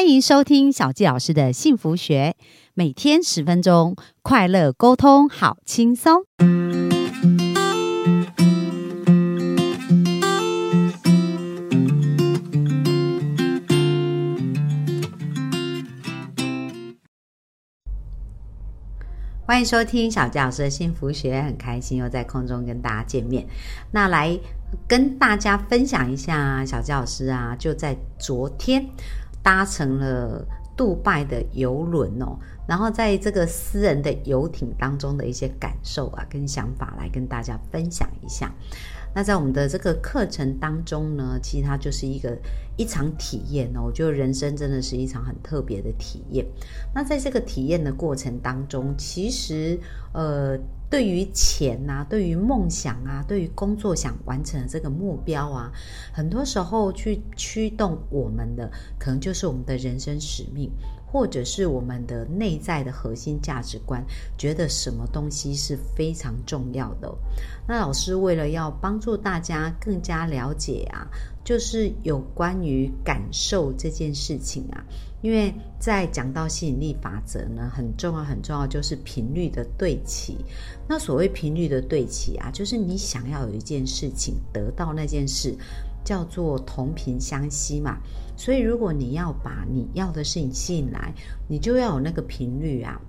欢迎收听小纪老师的幸福学，每天十分钟，快乐沟通，好轻松。欢迎收听小纪老师的幸福学，很开心又在空中跟大家见面。那来跟大家分享一下，小纪老师啊，就在昨天。搭乘了杜拜的游轮哦，然后在这个私人的游艇当中的一些感受啊，跟想法来跟大家分享一下。那在我们的这个课程当中呢，其实它就是一个一场体验哦。我觉得人生真的是一场很特别的体验。那在这个体验的过程当中，其实呃。对于钱呐，对于梦想啊，对于工作想完成的这个目标啊，很多时候去驱动我们的，可能就是我们的人生使命，或者是我们的内在的核心价值观，觉得什么东西是非常重要的。那老师为了要帮助大家更加了解啊，就是有关于感受这件事情啊。因为在讲到吸引力法则呢，很重要很重要就是频率的对齐。那所谓频率的对齐啊，就是你想要有一件事情得到那件事，叫做同频相吸嘛。所以如果你要把你要的事情吸引来，你就要有那个频率啊。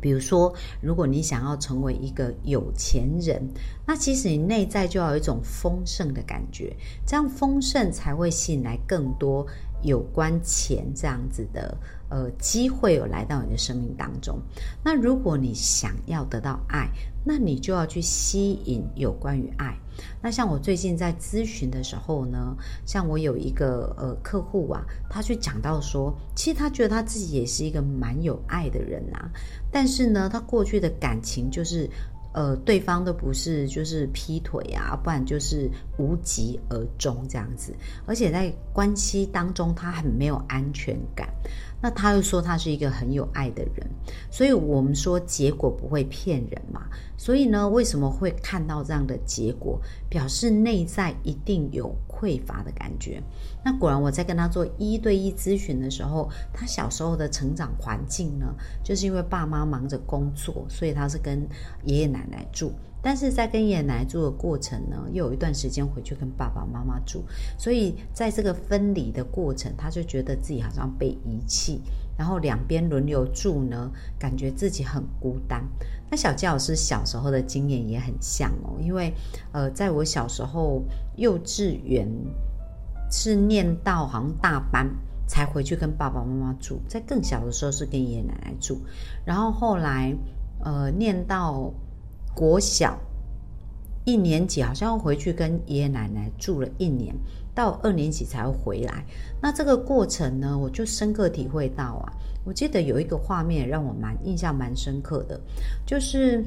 比如说，如果你想要成为一个有钱人，那其实你内在就要有一种丰盛的感觉，这样丰盛才会吸引来更多。有关钱这样子的呃机会有来到你的生命当中，那如果你想要得到爱，那你就要去吸引有关于爱。那像我最近在咨询的时候呢，像我有一个呃客户啊，他去讲到说，其实他觉得他自己也是一个蛮有爱的人啊，但是呢，他过去的感情就是。呃，对方都不是就是劈腿啊，不然就是无疾而终这样子，而且在关系当中他很没有安全感。那他又说他是一个很有爱的人，所以我们说结果不会骗人嘛。所以呢，为什么会看到这样的结果？表示内在一定有匮乏的感觉。那果然我在跟他做一对一咨询的时候，他小时候的成长环境呢，就是因为爸妈忙着工作，所以他是跟爷爷奶奶住。但是在跟爷爷奶奶住的过程呢，又有一段时间回去跟爸爸妈妈住，所以在这个分离的过程，他就觉得自己好像被遗弃，然后两边轮流住呢，感觉自己很孤单。那小纪老师小时候的经验也很像哦，因为呃，在我小时候幼稚园是念到好像大班才回去跟爸爸妈妈住，在更小的时候是跟爷爷奶奶住，然后后来呃念到。国小一年级好像要回去跟爷爷奶奶住了一年，到二年级才回来。那这个过程呢，我就深刻体会到啊，我记得有一个画面让我蛮印象蛮深刻的，就是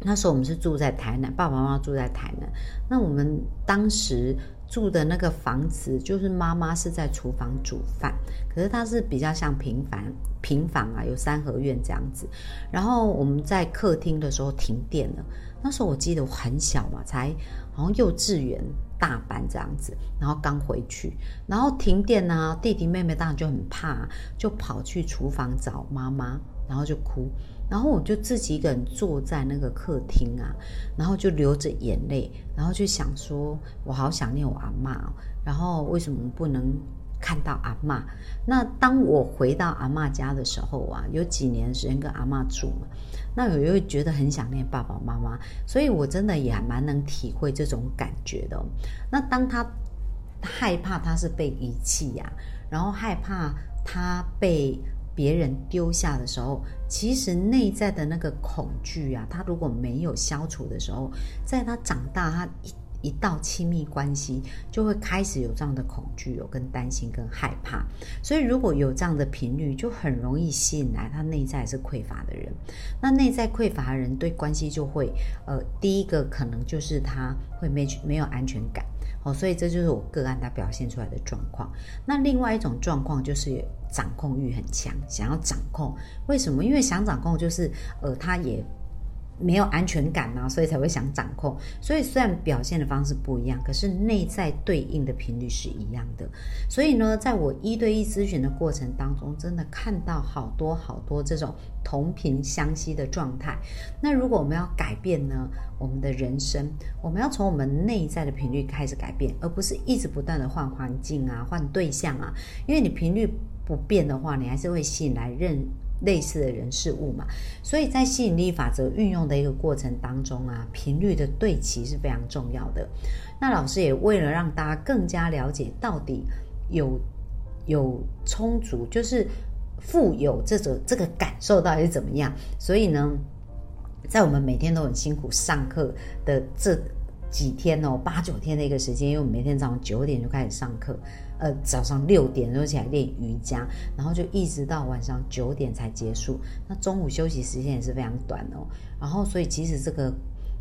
那时候我们是住在台南，爸爸妈妈住在台南。那我们当时住的那个房子，就是妈妈是在厨房煮饭，可是它是比较像平房。平房啊，有三合院这样子。然后我们在客厅的时候停电了。那时候我记得我很小嘛，才好像幼稚园大班这样子。然后刚回去，然后停电呢，弟弟妹妹当然就很怕，就跑去厨房找妈妈，然后就哭。然后我就自己一个人坐在那个客厅啊，然后就流着眼泪，然后就想说，我好想念我阿妈。然后为什么不能？看到阿妈，那当我回到阿妈家的时候啊，有几年时间跟阿妈住嘛，那我又觉得很想念爸爸妈妈，所以我真的也蛮能体会这种感觉的。那当他害怕他是被遗弃呀，然后害怕他被别人丢下的时候，其实内在的那个恐惧啊，他如果没有消除的时候，在他长大，他一。一到亲密关系，就会开始有这样的恐惧，有跟担心、跟害怕。所以如果有这样的频率，就很容易吸引来他内在是匮乏的人。那内在匮乏的人对关系就会，呃，第一个可能就是他会没没有安全感。哦，所以这就是我个案他表现出来的状况。那另外一种状况就是掌控欲很强，想要掌控。为什么？因为想掌控就是，呃，他也。没有安全感啊，所以才会想掌控。所以虽然表现的方式不一样，可是内在对应的频率是一样的。所以呢，在我一对一咨询的过程当中，真的看到好多好多这种同频相吸的状态。那如果我们要改变呢，我们的人生，我们要从我们内在的频率开始改变，而不是一直不断的换环境啊、换对象啊。因为你频率不变的话，你还是会吸引来认。类似的人事物嘛，所以在吸引力法则运用的一个过程当中啊，频率的对齐是非常重要的。那老师也为了让大家更加了解到底有有充足，就是富有这种这个感受到底是怎么样，所以呢，在我们每天都很辛苦上课的这几天哦，八九天的一个时间，因为我们每天早上九点就开始上课。呃，早上六点就起来练瑜伽，然后就一直到晚上九点才结束。那中午休息时间也是非常短哦。然后，所以其实这个。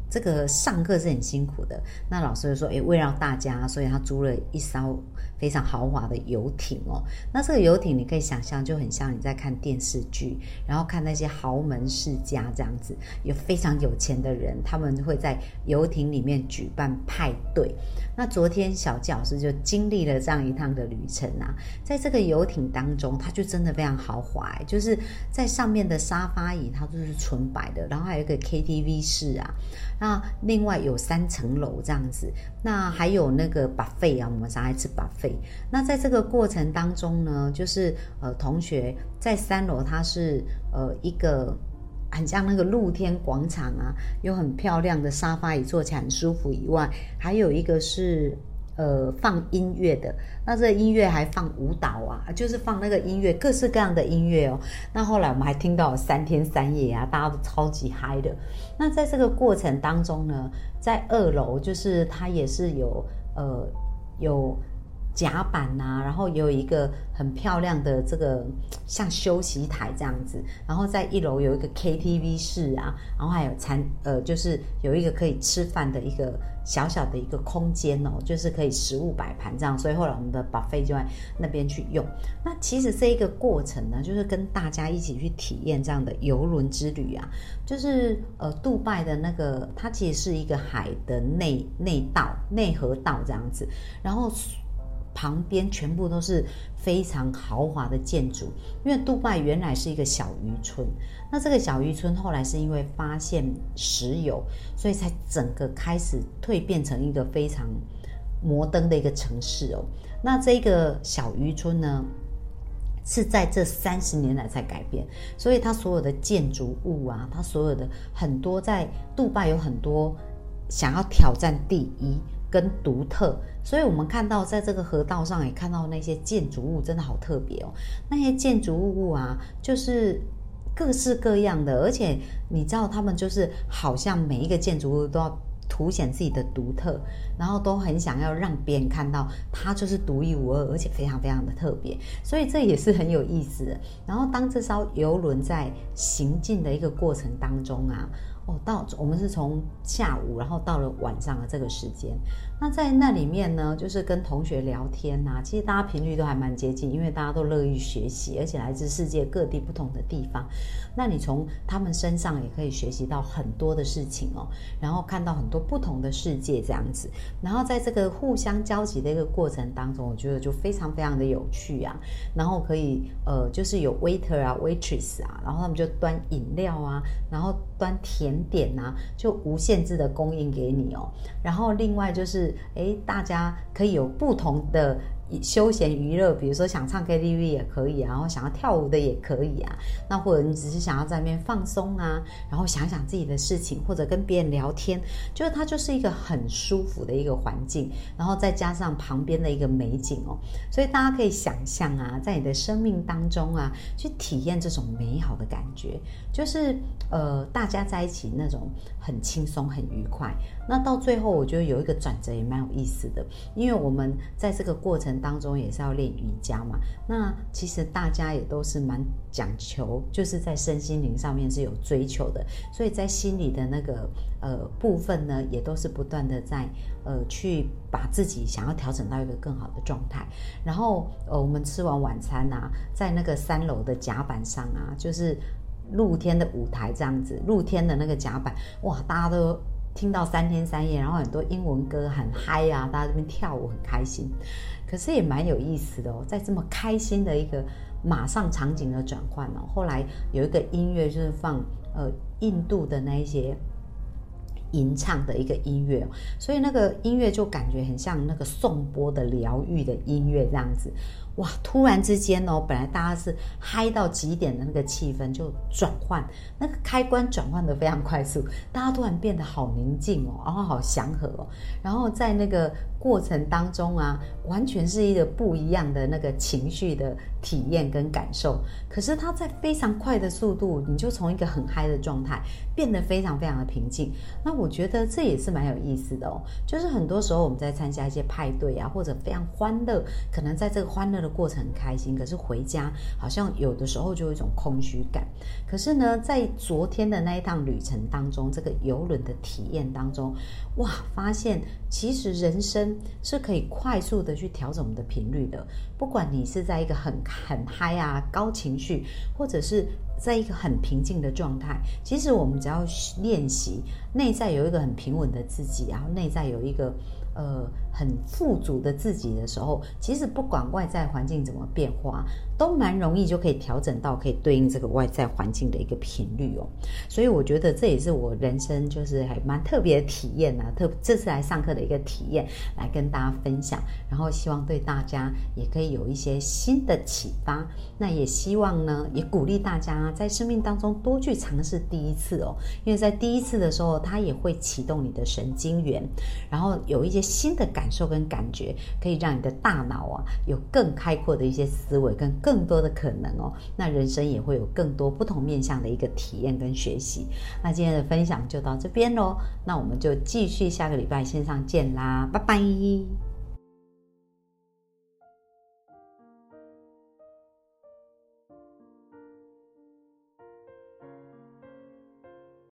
这个上课是很辛苦的，那老师就说，诶，为了大家，所以他租了一艘非常豪华的游艇哦。那这个游艇你可以想象，就很像你在看电视剧，然后看那些豪门世家这样子，有非常有钱的人，他们会在游艇里面举办派对。那昨天小纪老师就经历了这样一趟的旅程啊，在这个游艇当中，它就真的非常豪华，就是在上面的沙发椅它都是纯白的，然后还有一个 KTV 室啊。那另外有三层楼这样子，那还有那个 buffet 啊，我们常爱吃 buffet。那在这个过程当中呢，就是呃，同学在三楼，它是呃一个很像那个露天广场啊，有很漂亮的沙发椅，坐起来很舒服。以外，还有一个是。呃，放音乐的，那这音乐还放舞蹈啊，就是放那个音乐，各式各样的音乐哦。那后来我们还听到三天三夜啊，大家都超级嗨的。那在这个过程当中呢，在二楼就是它也是有呃有。甲板呐，然后有一个很漂亮的这个像休息台这样子，然后在一楼有一个 KTV 室啊，然后还有餐呃，就是有一个可以吃饭的一个小小的一个空间哦，就是可以食物摆盘这样，所以后来我们的 buffet 就在那边去用。那其实这一个过程呢，就是跟大家一起去体验这样的游轮之旅啊，就是呃，杜拜的那个它其实是一个海的内内道内河道这样子，然后。旁边全部都是非常豪华的建筑，因为杜拜原来是一个小渔村，那这个小渔村后来是因为发现石油，所以才整个开始蜕变成一个非常摩登的一个城市哦。那这个小渔村呢，是在这三十年来才改变，所以它所有的建筑物啊，它所有的很多在杜拜有很多想要挑战第一。跟独特，所以我们看到在这个河道上也看到那些建筑物，真的好特别哦。那些建筑物啊，就是各式各样的，而且你知道，他们就是好像每一个建筑物都要凸显自己的独特，然后都很想要让别人看到它就是独一无二，而且非常非常的特别。所以这也是很有意思的。然后当这艘游轮在行进的一个过程当中啊。哦，到我们是从下午，然后到了晚上的这个时间。那在那里面呢，就是跟同学聊天呐。其实大家频率都还蛮接近，因为大家都乐于学习，而且来自世界各地不同的地方。那你从他们身上也可以学习到很多的事情哦，然后看到很多不同的世界这样子。然后在这个互相交集的一个过程当中，我觉得就非常非常的有趣啊。然后可以呃，就是有 waiter 啊，waitress 啊，然后他们就端饮料啊，然后端甜。点呐，就无限制的供应给你哦。然后另外就是，哎，大家可以有不同的。休闲娱乐，比如说想唱 KTV 也可以啊，然后想要跳舞的也可以啊。那或者你只是想要在那边放松啊，然后想想自己的事情，或者跟别人聊天，就是它就是一个很舒服的一个环境。然后再加上旁边的一个美景哦，所以大家可以想象啊，在你的生命当中啊，去体验这种美好的感觉，就是呃，大家在一起那种很轻松、很愉快。那到最后，我觉得有一个转折也蛮有意思的，因为我们在这个过程当中也是要练瑜伽嘛。那其实大家也都是蛮讲求，就是在身心灵上面是有追求的，所以在心理的那个呃部分呢，也都是不断的在呃去把自己想要调整到一个更好的状态。然后呃，我们吃完晚餐啊，在那个三楼的甲板上啊，就是。露天的舞台这样子，露天的那个甲板，哇，大家都听到三天三夜，然后很多英文歌很嗨啊，大家这边跳舞很开心。可是也蛮有意思的哦，在这么开心的一个马上场景的转换哦，后来有一个音乐就是放呃印度的那一些。吟唱的一个音乐，所以那个音乐就感觉很像那个颂钵的疗愈的音乐这样子。哇！突然之间哦，本来大家是嗨到极点的那个气氛就转换，那个开关转换的非常快速，大家突然变得好宁静哦，然后好祥和哦，然后在那个过程当中啊，完全是一个不一样的那个情绪的体验跟感受。可是它在非常快的速度，你就从一个很嗨的状态变得非常非常的平静。那我觉得这也是蛮有意思的哦，就是很多时候我们在参加一些派对啊，或者非常欢乐，可能在这个欢乐。的过程很开心，可是回家好像有的时候就有一种空虚感。可是呢，在昨天的那一趟旅程当中，这个游轮的体验当中，哇，发现其实人生是可以快速的去调整我们的频率的。不管你是在一个很很嗨啊、高情绪，或者是在一个很平静的状态，其实我们只要练习内在有一个很平稳的自己，然后内在有一个。呃，很富足的自己的时候，其实不管外在环境怎么变化，都蛮容易就可以调整到可以对应这个外在环境的一个频率哦。所以我觉得这也是我人生就是还蛮特别的体验呢。特这次来上课的一个体验，来跟大家分享，然后希望对大家也可以有一些新的启发。那也希望呢，也鼓励大家在生命当中多去尝试第一次哦，因为在第一次的时候，它也会启动你的神经元，然后有一些。新的感受跟感觉，可以让你的大脑啊有更开阔的一些思维，跟更更多的可能哦。那人生也会有更多不同面向的一个体验跟学习。那今天的分享就到这边喽，那我们就继续下个礼拜线上见啦，拜拜。